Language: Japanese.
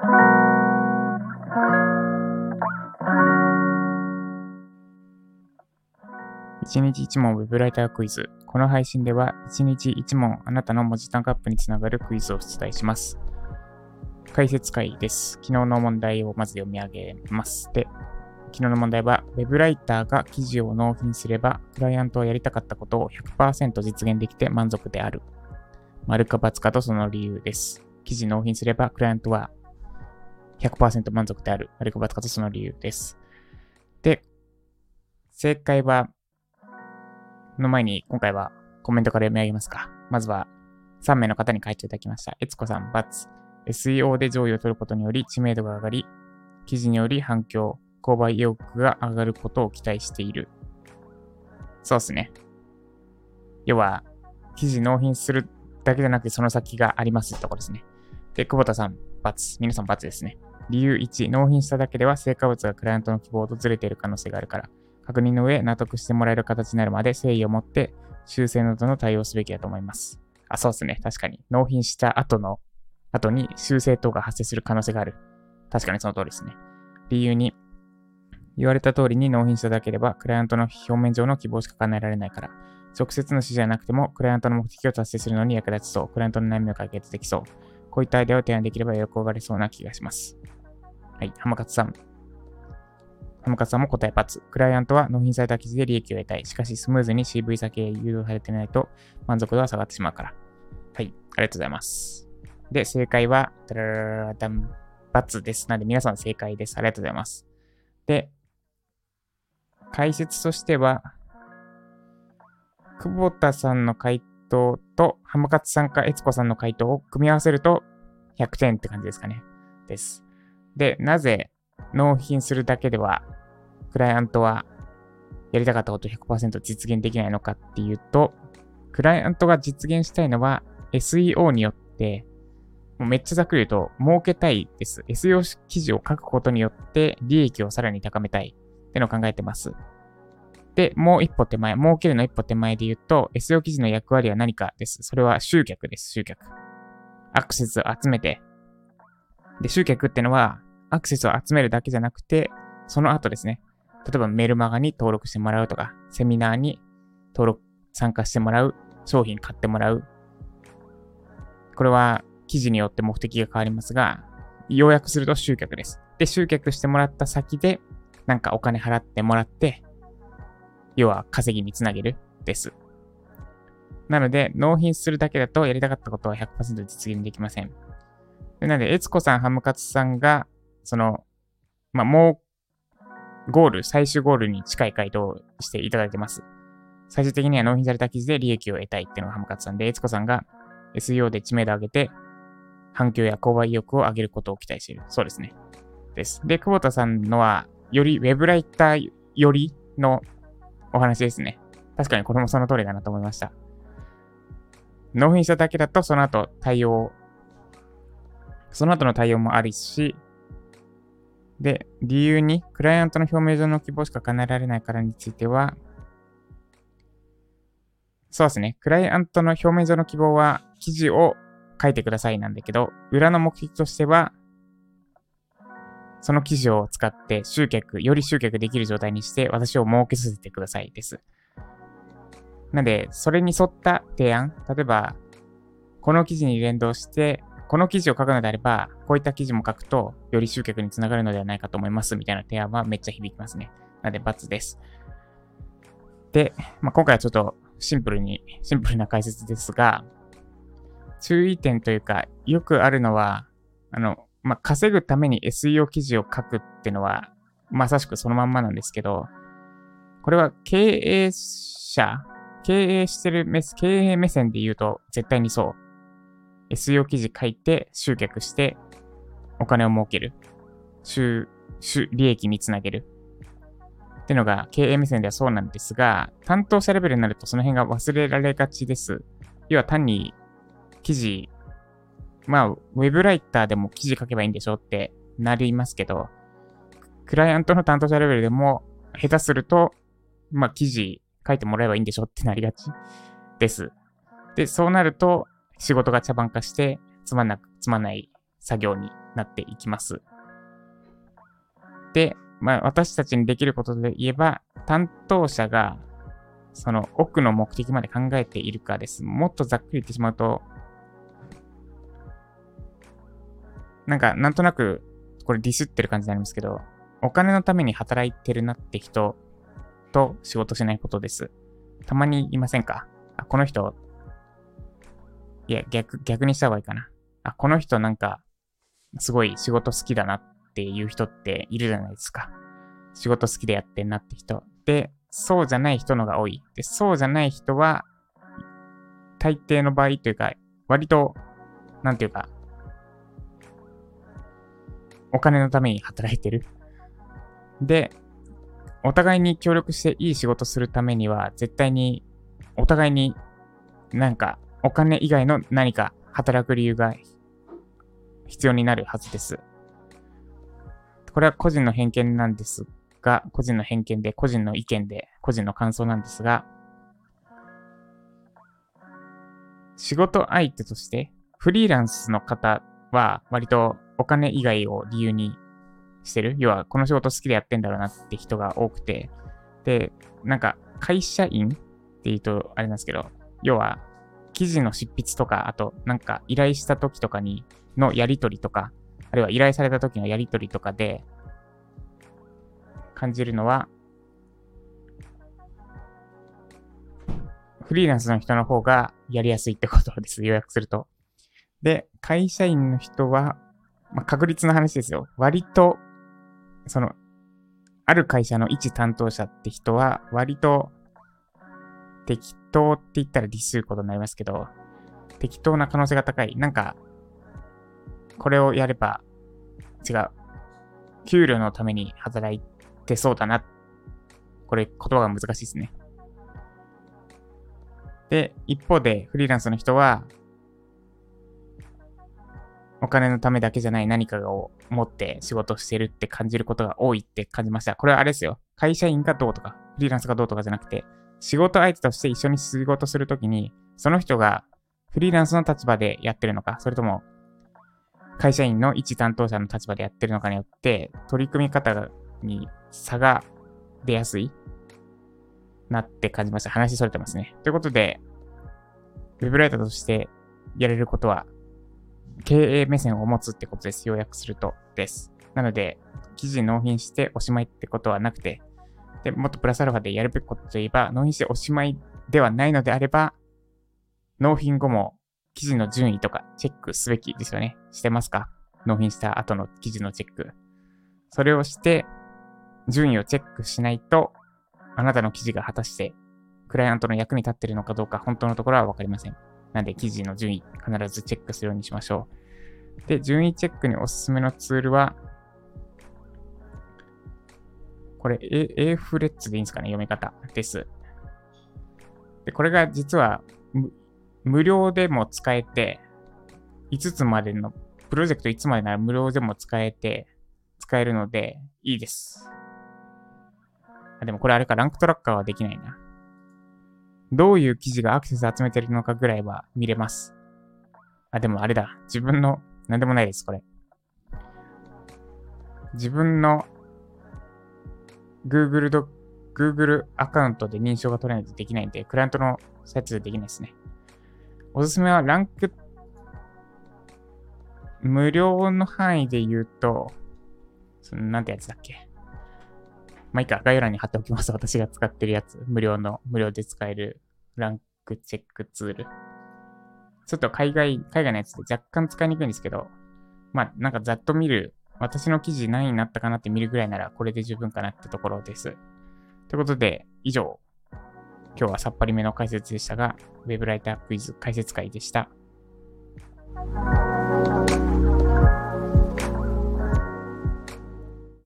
1日1問ウェブライタークイズ。この配信では1日1問あなたの文字単価アップにつながるクイズを出題します。解説会です。昨日の問題をまず読み上げます。で、昨日の問題は、ウェブライターが記事を納品すれば、クライアントはやりたかったことを100%実現できて満足である。丸か×かとその理由です。記事納品すれば、クライアントは100%満足である。丸か×かとその理由です。で、正解はの前に今回はコメントから読み上げますか。まずは3名の方に書いていただきました。えつこさん、バツ。SEO で上位を取ることにより知名度が上がり、記事により反響、購買意欲が上がることを期待している。そうっすね。要は、記事納品するだけじゃなくてその先がありますってとこですね。で、久保田さん、バツ。皆さん、バツですね。理由1、納品しただけでは成果物がクライアントの希望とずれている可能性があるから。確認の上、納得してもらえる形になるまで誠意を持って修正などの対応すべきだと思います。あ、そうですね。確かに。納品した後の、後に修正等が発生する可能性がある。確かにその通りですね。理由に、言われた通りに納品しただければ、クライアントの表面上の希望しか叶えられないから、直接の指示じゃなくても、クライアントの目的を達成するのに役立ちそう。クライアントの悩みを解決できそう。こういったアイデアを提案できれば喜ばれそうな気がします。はい、浜勝さん。浜勝さんも答えパツ。クライアントは納品された記事で利益を得たい。しかし、スムーズに CV 先へ誘導されてないと満足度は下がってしまうから。はい、ありがとうございます。で、正解は、ダラララダン、バツです。なんで皆さん正解です。ありがとうございます。で、解説としては、久保田さんの回答と浜勝さんか悦子さんの回答を組み合わせると100点って感じですかね。です。で、なぜ納品するだけでは、クライアントはやりたかったこと100%実現できないのかっていうと、クライアントが実現したいのは SEO によって、もうめっちゃざっくり言うと、儲けたいです。SEO 記事を書くことによって利益をさらに高めたいってのを考えてます。で、もう一歩手前、儲けるの一歩手前で言うと、SEO 記事の役割は何かです。それは集客です、集客。アクセスを集めて。で、集客ってのは、アクセスを集めるだけじゃなくて、その後ですね。例えばメルマガに登録してもらうとか、セミナーに登録、参加してもらう、商品買ってもらう。これは記事によって目的が変わりますが、要約すると集客です。で、集客してもらった先で、なんかお金払ってもらって、要は稼ぎにつなげるです。なので、納品するだけだとやりたかったことは100%実現できません。なので、悦子さん、ハムカツさんがその、まあ、もう、ゴール、最終ゴールに近い回答をしていただいてます。最終的には納品された記事で利益を得たいっていうのがハムカツさんで、悦子さんが SEO で知名度を上げて、反響や購買意欲を上げることを期待している。そうですね。です。で、久保田さんのは、よりウェブライターよりのお話ですね。確かにこれもその通りだなと思いました。納品しただけだと、その後対応、その後の対応もあるし、で、理由に、クライアントの表明上の希望しか叶えられないからについては、そうですね。クライアントの表面上の希望は、記事を書いてくださいなんだけど、裏の目的としては、その記事を使って集客、より集客できる状態にして私を儲けさせてくださいです。なんで、それに沿った提案、例えば、この記事に連動してこの記事を書くのであれば、こういった記事も書くと、より集客につながるのではないかと思います、みたいな提案はめっちゃ響きますね。なので、×です。で、まあ、今回はちょっとシンプルに、シンプルな解説ですが、注意点というか、よくあるのは、あの、まあ、稼ぐために SEO 記事を書くってのは、まさしくそのまんまなんですけど、これは経営者、経営してる目、経営目線で言うと絶対にそう。SEO 記事書いて集客してお金を儲ける。収、収、利益につなげる。ってのが経営目線ではそうなんですが、担当者レベルになるとその辺が忘れられがちです。要は単に記事、まあ、ウェブライターでも記事書けばいいんでしょってなりますけど、クライアントの担当者レベルでも下手すると、まあ、記事書いてもらえばいいんでしょってなりがちです。で、そうなると、仕事が茶番化して、つまんなく、つまんない作業になっていきます。で、まあ、私たちにできることで言えば、担当者がその奥の目的まで考えているかです。もっとざっくり言ってしまうと、なんか、なんとなく、これディスってる感じになりますけど、お金のために働いてるなって人と仕事しないことです。たまにいませんか？あ、この人、いや、逆、逆にした方がいいかな。あ、この人なんか、すごい仕事好きだなっていう人っているじゃないですか。仕事好きでやってんなって人。で、そうじゃない人のが多い。で、そうじゃない人は、大抵の場合というか、割と、なんていうか、お金のために働いてる。で、お互いに協力していい仕事するためには、絶対に、お互いになんか、お金以外の何か働く理由が必要になるはずです。これは個人の偏見なんですが、個人の偏見で、個人の意見で、個人の感想なんですが、仕事相手として、フリーランスの方は割とお金以外を理由にしてる。要は、この仕事好きでやってんだろうなって人が多くて、で、なんか、会社員って言うとあれなんですけど、要は、記事の執筆とか、あと、なんか依頼した時とかに、のやりとりとか、あるいは依頼された時のやりとりとかで、感じるのは、フリーランスの人の方がやりやすいってことです。予約すると。で、会社員の人は、まあ、確率の話ですよ。割と、その、ある会社の一担当者って人は、割と、適当って言ったらディスることになりますけど、適当な可能性が高い。なんか、これをやれば、違う。給料のために働いてそうだな。これ言葉が難しいですね。で、一方でフリーランスの人は、お金のためだけじゃない何かを持って仕事してるって感じることが多いって感じました。これはあれですよ。会社員がどうとか、フリーランスがどうとかじゃなくて、仕事相手として一緒に仕事するときに、その人がフリーランスの立場でやってるのか、それとも会社員の一担当者の立場でやってるのかによって、取り組み方に差が出やすいなって感じました。話それてますね。ということで、ウェブライターとしてやれることは、経営目線を持つってことです。要約するとです。なので、記事納品しておしまいってことはなくて、で、もっとプラスアルファでやるべきことといえば、納品しておしまいではないのであれば、納品後も記事の順位とかチェックすべきですよね。してますか？納品した後の記事のチェック。それをして、順位をチェックしないと、あなたの記事が果たして、クライアントの役に立ってるのかどうか、本当のところはわかりません。なんで、記事の順位、必ずチェックするようにしましょう。で、順位チェックにおすすめのツールは、これ、A、A フレッツでいいんですかね？読み方です。で、これが実は、無料でも使えて、5つまでの、プロジェクトいつまでなら無料でも使えて、使えるので、いいです。あ、でもこれあれか、ランクトラッカーはできないな。どういう記事がアクセス集めてるのかぐらいは見れます。あ、でもあれだ。自分の、なんでもないです、これ。自分の Google ド、Google アカウントで認証が取れないとできないんで、クライアントのサイトでできないですね。おすすめはランク、無料の範囲で言うと、その、なんてやつだっけ。まあ、いいか、概要欄に貼っておきます。私が使ってるやつ。無料の、無料で使えるランクチェックツール。ちょっと海外、海外のやつで若干使いにくいんですけど、まあ、なんかざっと見る、私の記事何になったかなって見るぐらいなら、これで十分かなってところです。ということで、以上、今日はさっぱりめの解説でしたが、ウェブライタークイズ解説会でした。